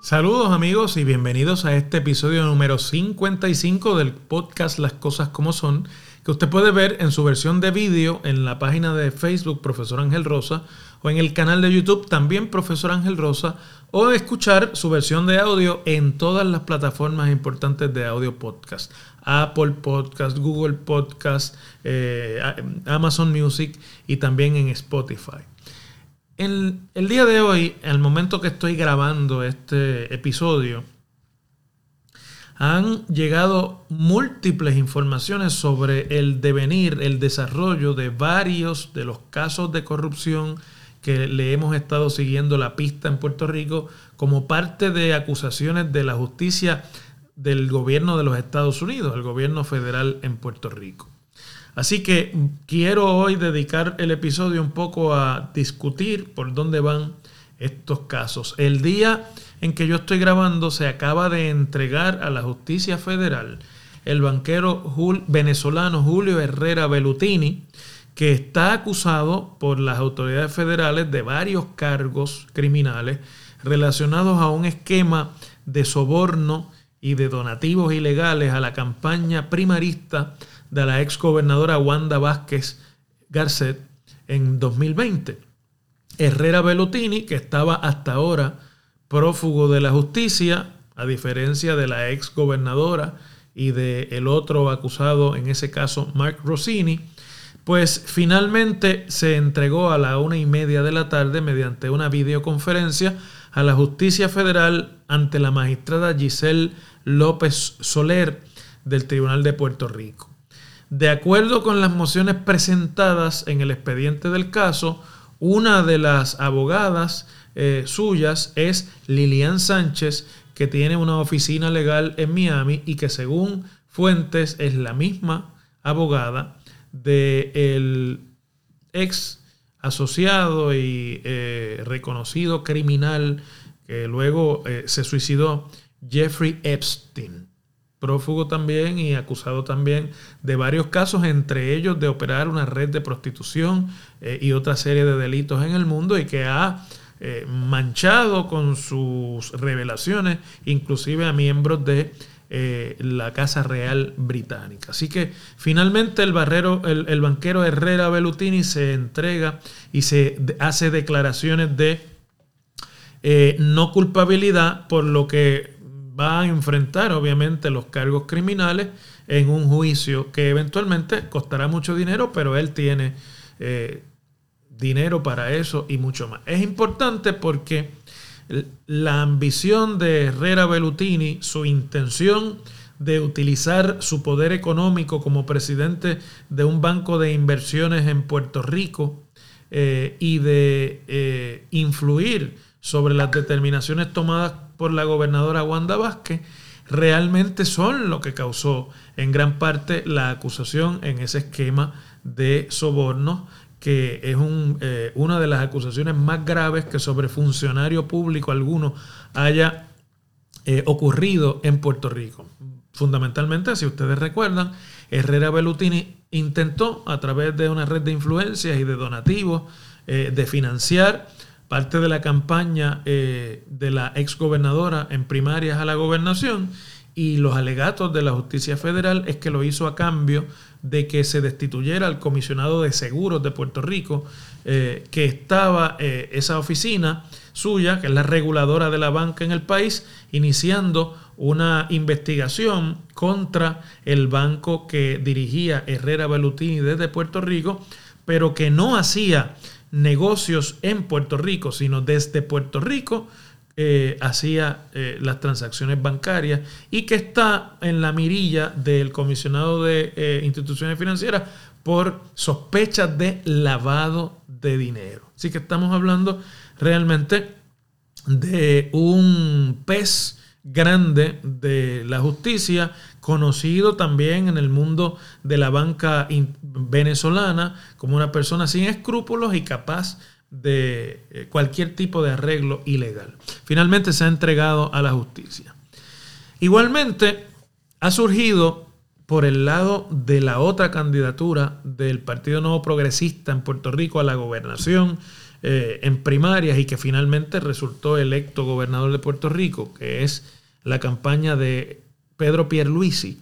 Saludos amigos y bienvenidos a este episodio número 55 del podcast Las Cosas como Son, que usted puede ver en su versión de vídeo en la página de Facebook Profesor Ángel Rosa o en el canal de YouTube también Profesor Ángel Rosa o escuchar su versión de audio en todas las plataformas importantes de audio podcast. Apple Podcast, Google Podcast, eh, Amazon Music y también en Spotify. El, el día de hoy, al momento que estoy grabando este episodio, han llegado múltiples informaciones sobre el devenir, el desarrollo de varios de los casos de corrupción que le hemos estado siguiendo la pista en Puerto Rico como parte de acusaciones de la justicia del gobierno de los Estados Unidos, el gobierno federal en Puerto Rico. Así que quiero hoy dedicar el episodio un poco a discutir por dónde van estos casos. El día en que yo estoy grabando se acaba de entregar a la justicia federal el banquero venezolano Julio Herrera Bellutini, que está acusado por las autoridades federales de varios cargos criminales relacionados a un esquema de soborno y de donativos ilegales a la campaña primarista de la ex gobernadora Wanda Vázquez Garcet en 2020. Herrera Bellutini, que estaba hasta ahora prófugo de la justicia, a diferencia de la ex gobernadora y del el otro acusado, en ese caso Mark Rossini, pues finalmente se entregó a la una y media de la tarde mediante una videoconferencia a la justicia federal ante la magistrada Giselle López Soler del Tribunal de Puerto Rico. De acuerdo con las mociones presentadas en el expediente del caso, una de las abogadas eh, suyas es Lilian Sánchez, que tiene una oficina legal en Miami y que según fuentes es la misma abogada del ex asociado y eh, reconocido criminal que luego eh, se suicidó, Jeffrey Epstein. Prófugo también y acusado también de varios casos, entre ellos de operar una red de prostitución eh, y otra serie de delitos en el mundo y que ha manchado con sus revelaciones inclusive a miembros de eh, la Casa Real Británica. Así que finalmente el, banquero Herrera Bellutini se entrega y se hace declaraciones de no culpabilidad por lo que va a enfrentar obviamente los cargos criminales en un juicio que eventualmente costará mucho dinero, pero él tiene eh, dinero para eso y mucho más. Es importante porque la ambición de Herrera Bellutini, su intención de utilizar su poder económico como presidente de un banco de inversiones en Puerto Rico eh, y de eh, influir sobre las determinaciones tomadas por la gobernadora Wanda Vázquez realmente son lo que causó en gran parte la acusación en ese esquema de soborno que es eh, una de las acusaciones más graves que sobre funcionario público alguno haya eh, ocurrido en Puerto Rico. Fundamentalmente, si ustedes recuerdan, Herrera Bellutini intentó a través de una red de influencias y de donativos eh, de financiar parte de la campaña eh, de la exgobernadora en primarias a la gobernación y los alegatos de la justicia federal es que lo hizo a cambio de que se destituyera al comisionado de seguros de Puerto Rico, eh, que estaba eh, esa oficina suya, que es la reguladora de la banca en el país, iniciando una investigación contra el banco que dirigía Herrera Bellutini desde Puerto Rico, pero que no hacía negocios en Puerto Rico, sino desde Puerto Rico eh, hacía eh, las transacciones bancarias y que está en la mirilla del comisionado de eh, instituciones financieras por sospechas de lavado de dinero. Así que estamos hablando realmente de un pez grande de la justicia, conocido también en el mundo de la banca venezolana como una persona sin escrúpulos y capaz de eh, cualquier tipo de arreglo ilegal. Finalmente se ha entregado a la justicia. Igualmente, ha surgido por el lado de la otra candidatura del Partido Nuevo Progresista en Puerto Rico a la gobernación eh, en primarias y que finalmente resultó electo gobernador de Puerto Rico, que es la campaña de Pedro Pierluisi.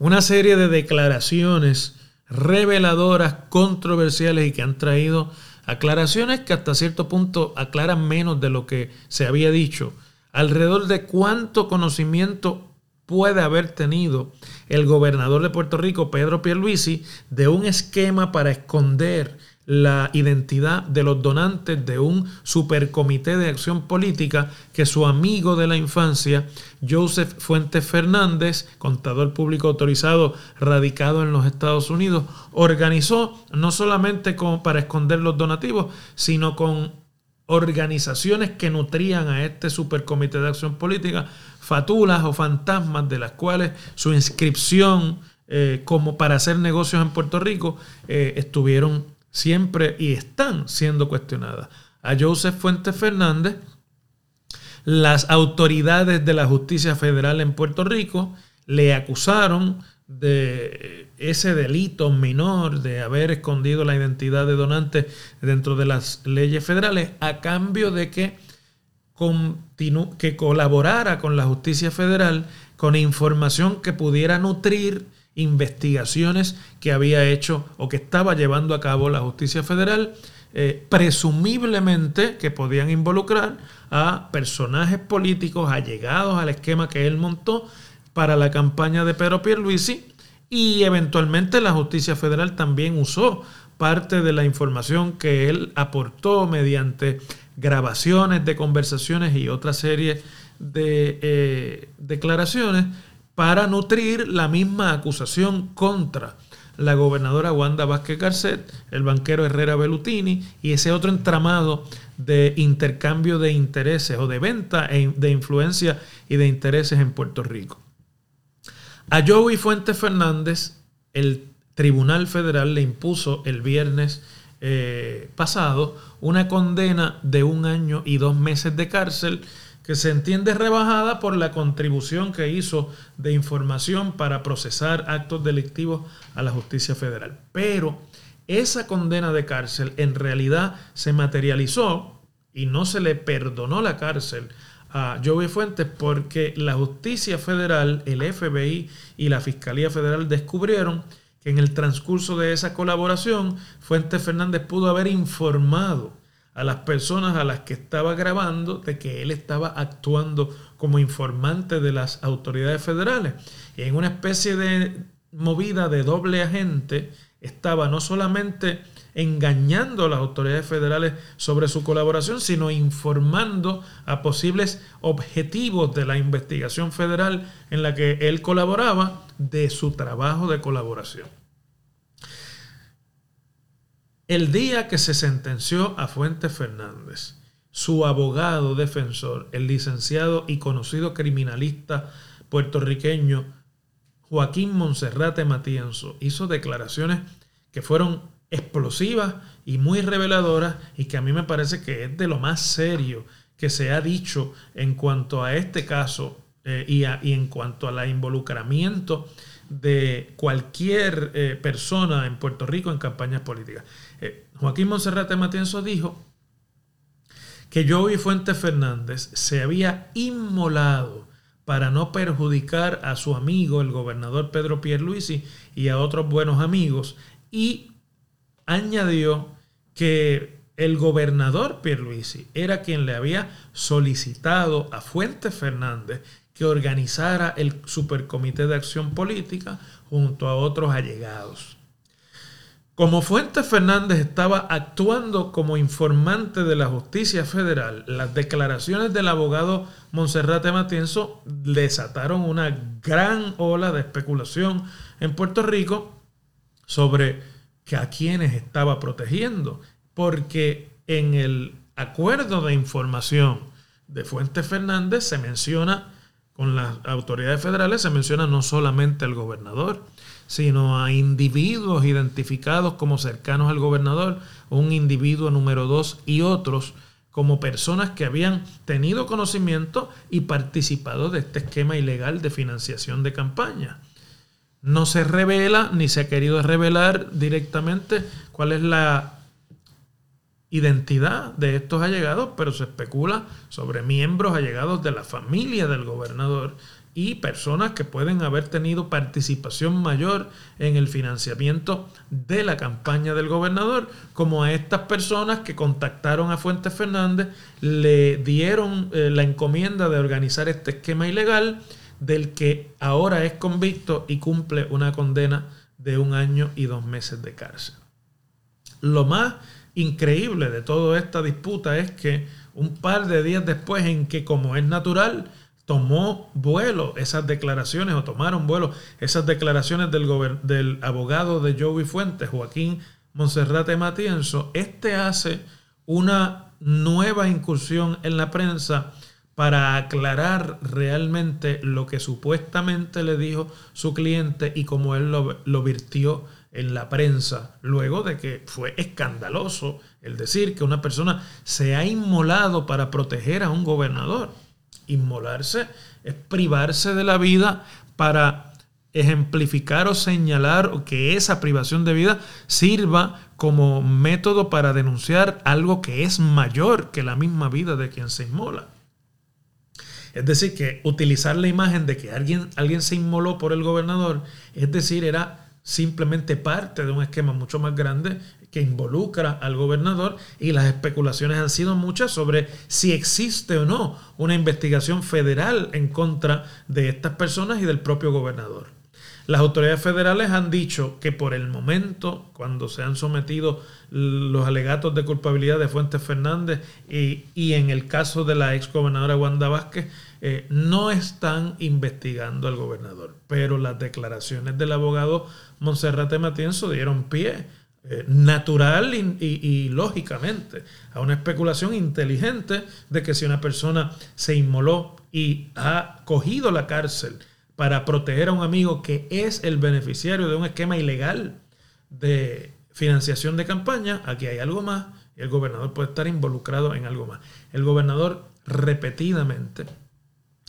Una serie de declaraciones reveladoras, controversiales y que han traído aclaraciones que hasta cierto punto aclaran menos de lo que se había dicho, alrededor de cuánto conocimiento puede haber tenido el gobernador de Puerto Rico, Pedro Pierluisi, de un esquema para esconder la identidad de los donantes de un supercomité de acción política que su amigo de la infancia, Joseph Fuentes Fernández, contador público autorizado radicado en los Estados Unidos, organizó no solamente para esconder los donativos, sino con organizaciones que nutrían a este supercomité de acción política, fatulas o fantasmas de las cuales su inscripción eh, como para hacer negocios en Puerto Rico eh, estuvieron siempre y están siendo cuestionadas. A Joseph Fuentes Fernández, las autoridades de la justicia federal en Puerto Rico le acusaron de ese delito menor de haber escondido la identidad de donantes dentro de las leyes federales a cambio de que, que colaborara con la justicia federal con información que pudiera nutrir investigaciones que había hecho o que estaba llevando a cabo la justicia federal, eh, presumiblemente que podían involucrar a personajes políticos allegados al esquema que él montó para la campaña de Pedro Pierluisi y eventualmente la justicia federal también usó parte de la información que él aportó mediante grabaciones de conversaciones y otra serie de eh, declaraciones para nutrir la misma acusación contra la gobernadora Wanda Vázquez Garcet, el banquero Herrera Bellutini y ese otro entramado de intercambio de intereses o de venta de influencia y de intereses en Puerto Rico. A Joey Fuentes Fernández, el Tribunal Federal le impuso el viernes eh, pasado una condena de un año y dos meses de cárcel que se entiende rebajada por la contribución que hizo de información para procesar actos delictivos a la justicia federal. Pero esa condena de cárcel en realidad se materializó y no se le perdonó la cárcel a Joey Fuentes porque la justicia federal, el FBI y la Fiscalía Federal descubrieron que en el transcurso de esa colaboración Fuentes Fernández pudo haber informado a las personas a las que estaba grabando de que él estaba actuando como informante de las autoridades federales. Y en una especie de movida de doble agente estaba no solamente engañando a las autoridades federales sobre su colaboración, sino informando a posibles objetivos de la investigación federal en la que él colaboraba de su trabajo de colaboración. El día que se sentenció a Fuentes Fernández, su abogado defensor, el licenciado y conocido criminalista puertorriqueño Joaquín Monserrate Matienzo, hizo declaraciones que fueron explosivas y muy reveladoras y que a mí me parece que es de lo más serio que se ha dicho en cuanto a este caso eh, y, en cuanto al involucramiento de cualquier eh, persona en Puerto Rico en campañas políticas. Eh, Joaquín Monserrate Matienzo dijo que Joey Fuentes Fernández se había inmolado para no perjudicar a su amigo, el gobernador Pedro Pierluisi, y a otros buenos amigos, y añadió que el gobernador Pierluisi era quien le había solicitado a Fuentes Fernández que organizara el Supercomité de Acción Política junto a otros allegados. Como Fuentes Fernández estaba actuando como informante de la justicia federal, las declaraciones del abogado Monserrate Matienzo desataron una gran ola de especulación en Puerto Rico sobre que a quienes estaba protegiendo, porque en el acuerdo de información de Fuentes Fernández se menciona, con las autoridades federales se menciona no solamente el gobernador, sino a individuos identificados como cercanos al gobernador, un individuo número dos y otros como personas que habían tenido conocimiento y participado de este esquema ilegal de financiación de campaña. No se revela ni se ha querido revelar directamente cuál es la identidad de estos allegados, pero se especula sobre miembros allegados de la familia del gobernador y personas que pueden haber tenido participación mayor en el financiamiento de la campaña del gobernador, como a estas personas que contactaron a Fuentes Fernández, le dieron eh, la encomienda de organizar este esquema ilegal del que ahora es convicto y cumple una condena de un año y dos meses de cárcel. Lo más increíble de toda esta disputa es que un par de días después en que, como es natural, tomó vuelo esas declaraciones o tomaron vuelo esas declaraciones del, del abogado de Joey Fuentes, Joaquín Monserrate Matienzo, este hace una nueva incursión en la prensa para aclarar realmente lo que supuestamente le dijo su cliente y cómo él lo, lo virtió en la prensa, luego de que fue escandaloso el decir que una persona se ha inmolado para proteger a un gobernador. Inmolarse es privarse de la vida para ejemplificar o señalar que esa privación de vida sirva como método para denunciar algo que es mayor que la misma vida de quien se inmola. Es decir, que utilizar la imagen de que alguien, alguien se inmoló por el gobernador, es decir, era simplemente parte de un esquema mucho más grande que involucra al gobernador y las especulaciones han sido muchas sobre si existe o no una investigación federal en contra de estas personas y del propio gobernador. Las autoridades federales han dicho que por el momento, cuando se han sometido los alegatos de culpabilidad de Fuentes Fernández y, en el caso de la ex gobernadora Wanda Vázquez, eh, no están investigando al gobernador. Pero las declaraciones del abogado Monserrate Matienzo dieron pie eh, natural y, lógicamente a una especulación inteligente de que si una persona se inmoló y ha cogido la cárcel para proteger a un amigo que es el beneficiario de un esquema ilegal de financiación de campaña, aquí hay algo más y el gobernador puede estar involucrado en algo más. El gobernador repetidamente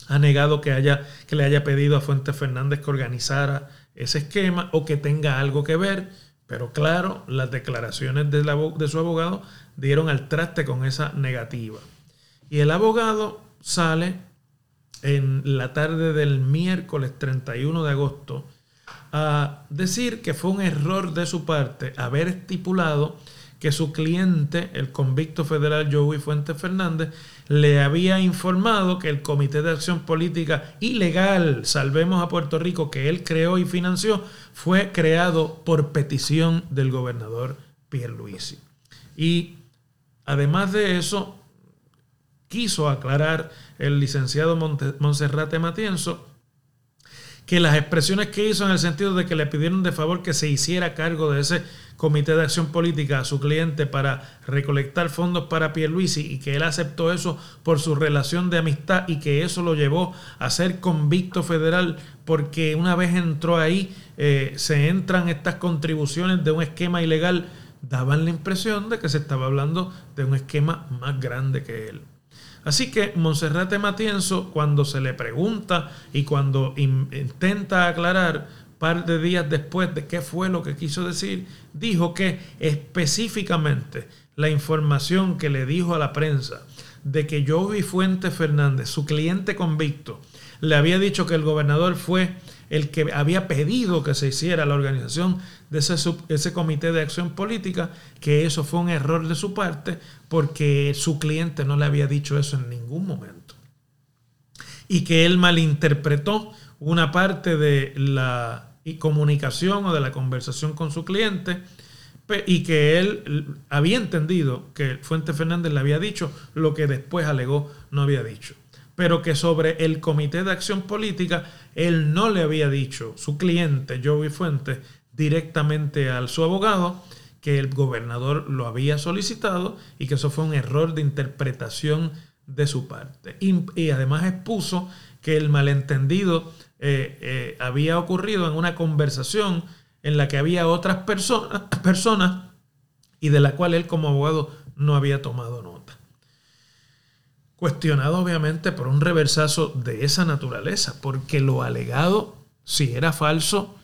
ha negado que, haya, que le haya pedido a Fuentes Fernández que organizara ese esquema o que tenga algo que ver pero claro, las declaraciones de, de su abogado dieron al traste con esa negativa. Y el abogado sale en la tarde del miércoles 31 de agosto a decir que fue un error de su parte haber estipulado que su cliente, el convicto federal Joey Fuentes Fernández, le había informado que el Comité de Acción Política Ilegal Salvemos a Puerto Rico, que él creó y financió, fue creado por petición del gobernador Pierluisi. Y además de eso, quiso aclarar el licenciado Monserrate Matienzo que las expresiones que hizo en el sentido de que le pidieron de favor que se hiciera cargo de ese comité de acción política a su cliente para recolectar fondos para Pierluisi y que él aceptó eso por su relación de amistad y que eso lo llevó a ser convicto federal porque una vez entró ahí eh, se entran estas contribuciones de un esquema ilegal daban la impresión de que se estaba hablando de un esquema más grande que él. Así que Monserrate Matienzo, cuando se le pregunta y cuando intenta aclarar par de días después de qué fue lo que quiso decir, dijo que específicamente la información que le dijo a la prensa de que Jovi Fuentes Fernández, su cliente convicto, le había dicho que el gobernador fue el que había pedido que se hiciera la organización de ese, ese, comité de acción política, que eso fue un error de su parte porque su cliente no le había dicho eso en ningún momento. Y que él malinterpretó una parte de la comunicación o de la conversación con su cliente y que él había entendido que Fuente Fernández le había dicho lo que después alegó no había dicho pero que sobre el Comité de Acción Política él no le había dicho, su cliente, Joey Fuentes, directamente al su abogado, que el gobernador lo había solicitado y que eso fue un error de interpretación de su parte. Y, además expuso que el malentendido eh, eh, había ocurrido en una conversación en la que había otras personas, y de la cual él como abogado no había tomado nota. cuestionado obviamente por un reversazo de esa naturaleza, porque lo alegado, si era falso,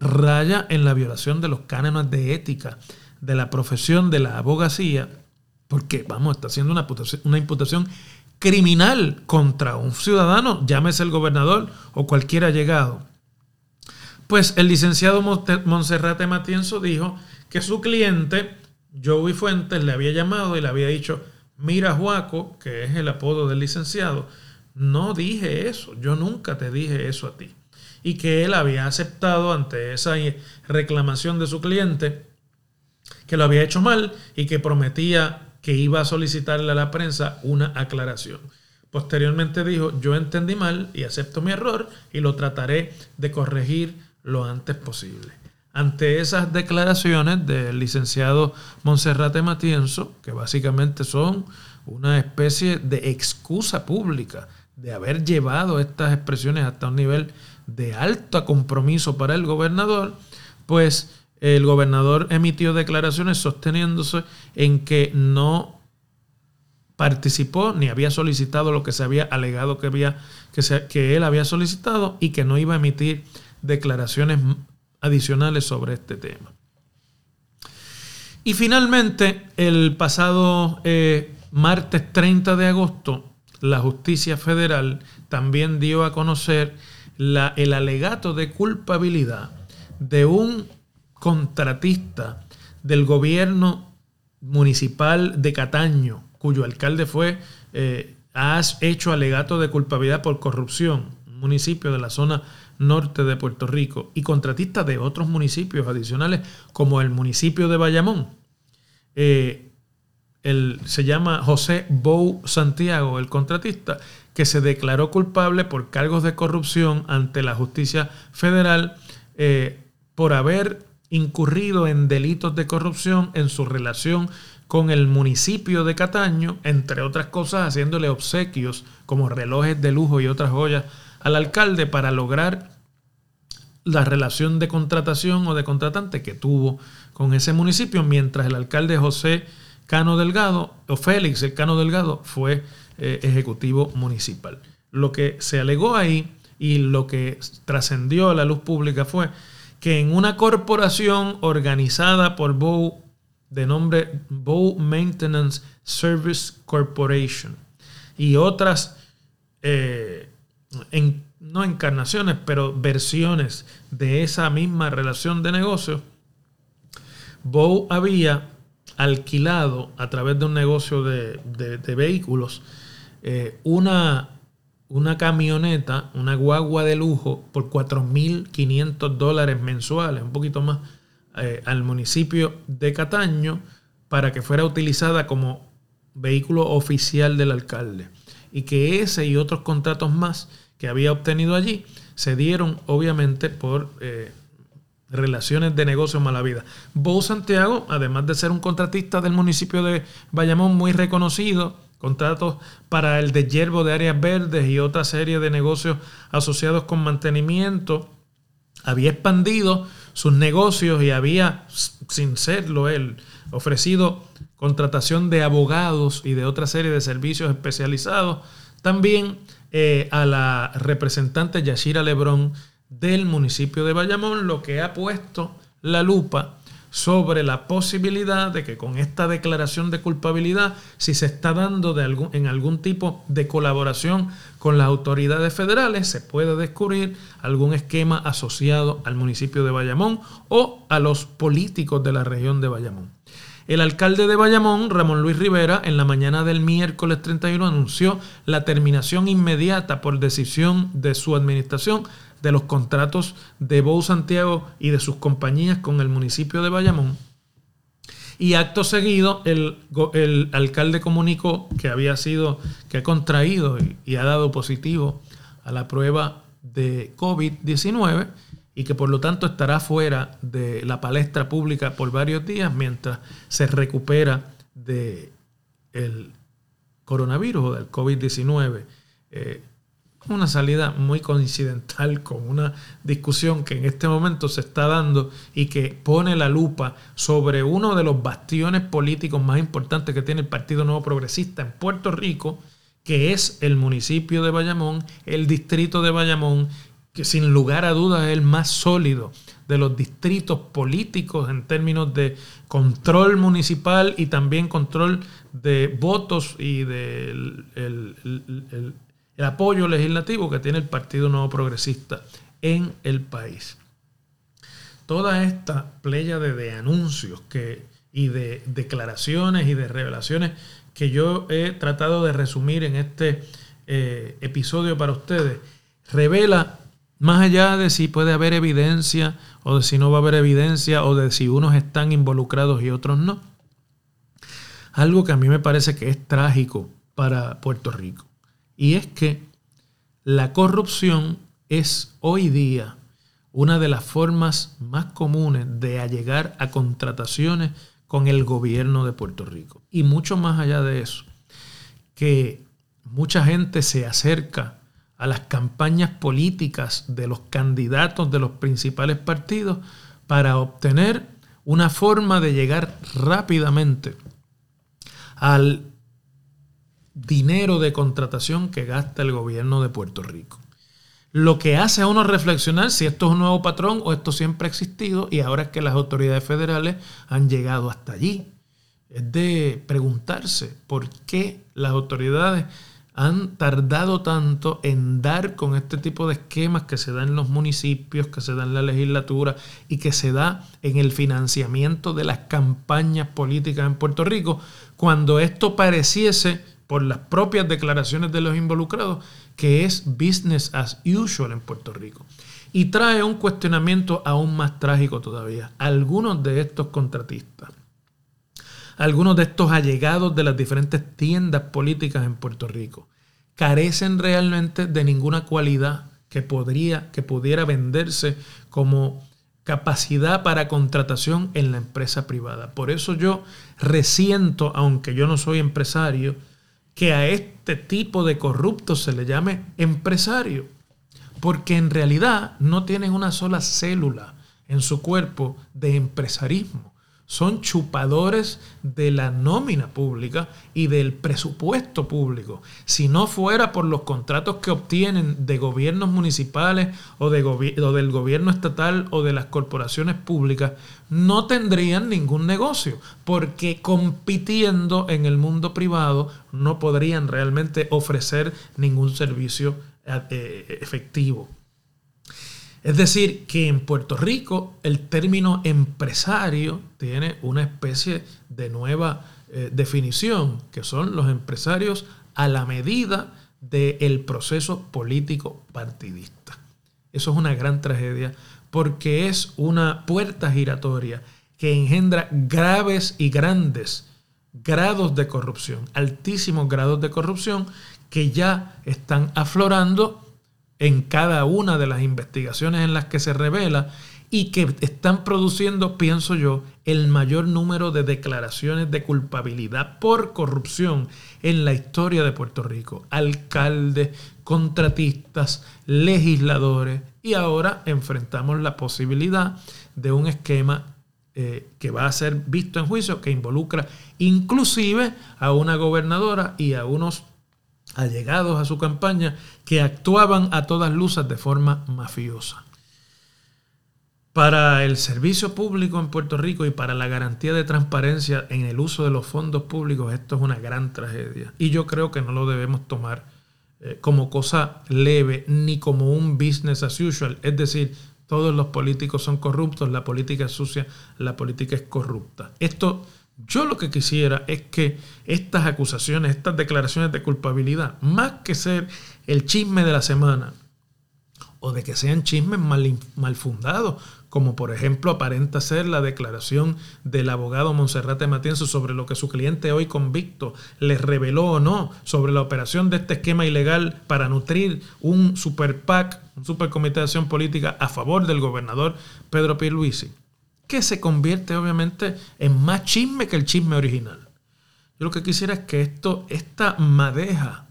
raya en la violación de los cánones de ética de la profesión de la abogacía, porque, vamos, está haciendo una imputación, una imputación criminal contra un ciudadano, llámese el gobernador o cualquiera llegado. Pues el licenciado Monserrate Matienzo dijo que su cliente, Joey Fuentes, le había llamado y le había dicho, mira Juaco, que es el apodo del licenciado, no dije eso, yo nunca te dije eso a ti. Y que él había aceptado ante esa reclamación de su cliente que lo había hecho mal y que prometía que iba a solicitarle a la prensa una aclaración. Posteriormente dijo, yo entendí mal y acepto mi error y lo trataré de corregir lo antes posible. Ante esas declaraciones del licenciado Monserrate Matienzo, que básicamente son una especie de excusa pública de haber llevado estas expresiones hasta un nivel de alto compromiso para el gobernador, pues el gobernador emitió declaraciones sosteniéndose en que no participó ni había solicitado lo que se había alegado que, había, que, que él había solicitado y que no iba a emitir declaraciones adicionales sobre este tema. Y finalmente, el pasado eh, martes 30 de agosto, la justicia federal también dio a conocer la, el alegato de culpabilidad de un contratista del gobierno municipal de Cataño, cuyo alcalde fue, eh, has hecho alegato de culpabilidad por corrupción, un municipio de la zona norte de Puerto Rico, y contratista de otros municipios adicionales, como el municipio de Bayamón. Eh, se llama José Bou Santiago, el contratista, que se declaró culpable por cargos de corrupción ante la justicia federal eh, por haber incurrido en delitos de corrupción en su relación con el municipio de Cataño, entre otras cosas haciéndole obsequios como relojes de lujo y otras joyas al alcalde para lograr la relación de contratación o de contratante que tuvo con ese municipio, mientras el alcalde José Cano Delgado, o Félix el Cano Delgado, fue eh, ejecutivo municipal. Lo que se alegó ahí y lo que trascendió a la luz pública fue que en una corporación organizada por Bow de nombre Bow Maintenance Service Corporation y otras, eh, no encarnaciones, pero versiones de esa misma relación de negocio, Bow había alquilado a través de un negocio de, vehículos eh, una una camioneta, una guagua de lujo por 4.500 dólares mensuales, un poquito más, eh, al municipio de Cataño para que fuera utilizada como vehículo oficial del alcalde. Y que ese y otros contratos más que había obtenido allí se dieron obviamente por eh, relaciones de negocio mala vida. Bo Santiago, además de ser un contratista del municipio de Bayamón muy reconocido, contratos para el deshiervo de áreas verdes y otra serie de negocios asociados con mantenimiento. Había expandido sus negocios y había, sin serlo él, ofrecido contratación de abogados y de otra serie de servicios especializados. También eh, a la representante Yashira Lebrón del municipio de Bayamón, lo que ha puesto la lupa sobre la posibilidad de que con esta declaración de culpabilidad, si se está dando algún, en algún tipo de colaboración con las autoridades federales, se puede descubrir algún esquema asociado al municipio de Bayamón o a los políticos de la región de Bayamón. El alcalde de Bayamón, Ramón Luis Rivera, en la mañana del miércoles 31 anunció la terminación inmediata por decisión de su administración de los contratos de Bou Santiago y de sus compañías con el municipio de Bayamón. Y acto seguido, el, el alcalde comunicó que había sido, que ha contraído y, ha dado positivo a la prueba de COVID-19 y que por lo tanto estará fuera de la palestra pública por varios días mientras se recupera del el coronavirus o del COVID-19 una salida muy coincidental con una discusión que en este momento se está dando y que pone la lupa sobre uno de los bastiones políticos más importantes que tiene el Partido Nuevo Progresista en Puerto Rico, que es el municipio de Bayamón, el distrito de Bayamón, que sin lugar a dudas es el más sólido de los distritos políticos en términos de control municipal y también control de votos y del el, apoyo legislativo que tiene el Partido Nuevo Progresista en el país. Toda esta playa de, anuncios que, y de declaraciones y de revelaciones que yo he tratado de resumir en este eh, episodio para ustedes, revela más allá de si puede haber evidencia o de si no va a haber evidencia o de si unos están involucrados y otros no. Algo que a mí me parece que es trágico para Puerto Rico. Y es que la corrupción es hoy día una de las formas más comunes de allegar a contrataciones con el gobierno de Puerto Rico. Y mucho más allá de eso, que mucha gente se acerca a las campañas políticas de los candidatos de los principales partidos para obtener una forma de llegar rápidamente al dinero de contratación que gasta el gobierno de Puerto Rico lo que hace a uno reflexionar si esto es un nuevo patrón o esto siempre ha existido y ahora es que las autoridades federales han llegado hasta allí. Es de preguntarse por qué las autoridades han tardado tanto en dar con este tipo de esquemas que se dan en los municipios, que se dan en la legislatura y que se da en el financiamiento de las campañas políticas en Puerto Rico, cuando esto pareciese, por las propias declaraciones de los involucrados, que es business as usual en Puerto Rico. Y trae un cuestionamiento aún más trágico todavía. Algunos de estos contratistas, algunos de estos allegados de las diferentes tiendas políticas en Puerto Rico, carecen realmente de ninguna cualidad que, podría, que pudiera venderse como capacidad para contratación en la empresa privada. Por eso yo resiento, aunque yo no soy empresario, que a este tipo de corruptos se le llame empresario, porque en realidad no tienen una sola célula en su cuerpo de empresarismo son chupadores de la nómina pública y del presupuesto público. Si no fuera por los contratos que obtienen de gobiernos municipales o, de del gobierno estatal o de las corporaciones públicas, no tendrían ningún negocio, porque compitiendo en el mundo privado no podrían realmente ofrecer ningún servicio eh, efectivo. Es decir, que en Puerto Rico el término empresario tiene una especie de nueva eh, definición, que son los empresarios a la medida del proceso político partidista. Eso es una gran tragedia porque es una puerta giratoria que engendra graves y grandes grados de corrupción, altísimos grados de corrupción que ya están aflorando en cada una de las investigaciones en las que se revela y que están produciendo, pienso yo, el mayor número de declaraciones de culpabilidad por corrupción en la historia de Puerto Rico. Alcaldes, contratistas, legisladores y ahora enfrentamos la posibilidad de un esquema eh, que va a ser visto en juicio que involucra inclusive a una gobernadora y a unos allegados a su campaña que actuaban a todas luces de forma mafiosa. Para el servicio público en Puerto Rico y para la garantía de transparencia en el uso de los fondos públicos, esto es una gran tragedia. Y yo creo que no lo debemos tomar eh, como cosa leve ni como un business as usual. Es decir, todos los políticos son corruptos, la política es sucia, la política es corrupta. Esto yo lo que quisiera es que estas acusaciones, estas declaraciones de culpabilidad, más que ser el chisme de la semana, o de que sean chismes mal, fundados, como por ejemplo aparenta ser la declaración del abogado Monserrate Matienzo sobre lo que su cliente hoy convicto le reveló o no sobre la operación de este esquema ilegal para nutrir un super PAC, un super comité de acción política a favor del gobernador Pedro Pierluisi que se convierte obviamente en más chisme que el chisme original. Yo lo que quisiera es que esto, esta madeja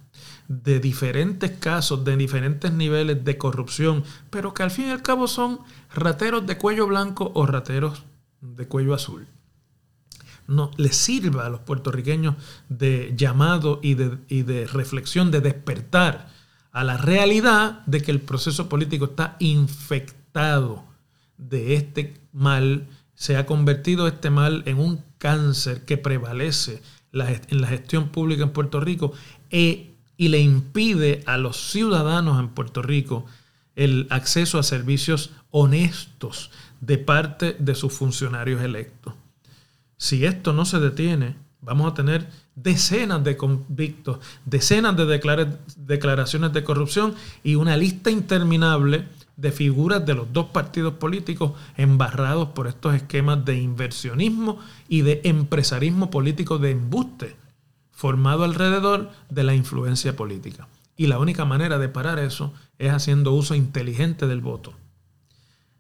de diferentes casos, de diferentes niveles de corrupción, pero que al fin y al cabo son rateros de cuello blanco o rateros de cuello azul. no, le sirva a los puertorriqueños de llamado y de, y de reflexión, de despertar a la realidad de que el proceso político está infectado de este mal, se ha convertido este mal en un cáncer que prevalece en la gestión pública en Puerto Rico e, y le impide a los ciudadanos en Puerto Rico el acceso a servicios honestos de parte de sus funcionarios electos. Si esto no se detiene, vamos a tener decenas de convictos, decenas de declaraciones de corrupción y una lista interminable de figuras de los dos partidos políticos embarrados por estos esquemas de inversionismo y de empresarismo político de embuste, formado alrededor de la influencia política. Y la única manera de parar eso es haciendo uso inteligente del voto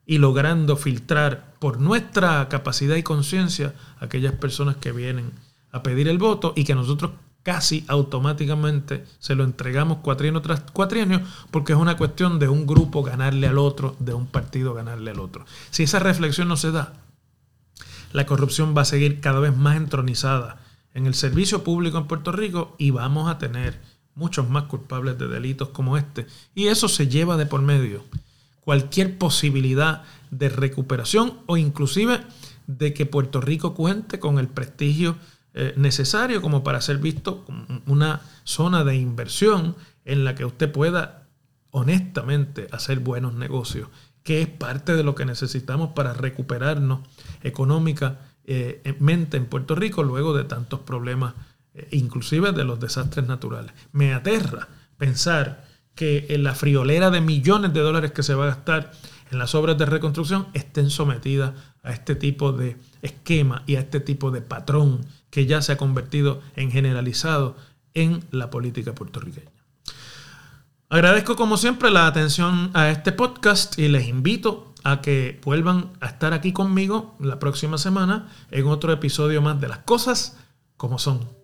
y logrando filtrar por nuestra capacidad y conciencia aquellas personas que vienen a pedir el voto y que nosotros casi automáticamente se lo entregamos cuatrienio tras cuatrienio porque es una cuestión de un grupo ganarle al otro, de un partido ganarle al otro. Si esa reflexión no se da, la corrupción va a seguir cada vez más entronizada en el servicio público en Puerto Rico y vamos a tener muchos más culpables de delitos como este. Y eso se lleva de por medio cualquier posibilidad de recuperación o inclusive de que Puerto Rico cuente con el prestigio eh, necesario como para ser visto una zona de inversión en la que usted pueda honestamente hacer buenos negocios, que es parte de lo que necesitamos para recuperarnos económicamente eh, en Puerto Rico luego de tantos problemas, eh, inclusive de los desastres naturales. Me aterra pensar que en la friolera de millones de dólares que se va a gastar en las obras de reconstrucción estén sometidas a este tipo de esquema y a este tipo de patrón que ya se ha convertido en generalizado en la política puertorriqueña. Agradezco como siempre la atención a este podcast y les invito a que vuelvan a estar aquí conmigo la próxima semana en otro episodio más de las cosas como son.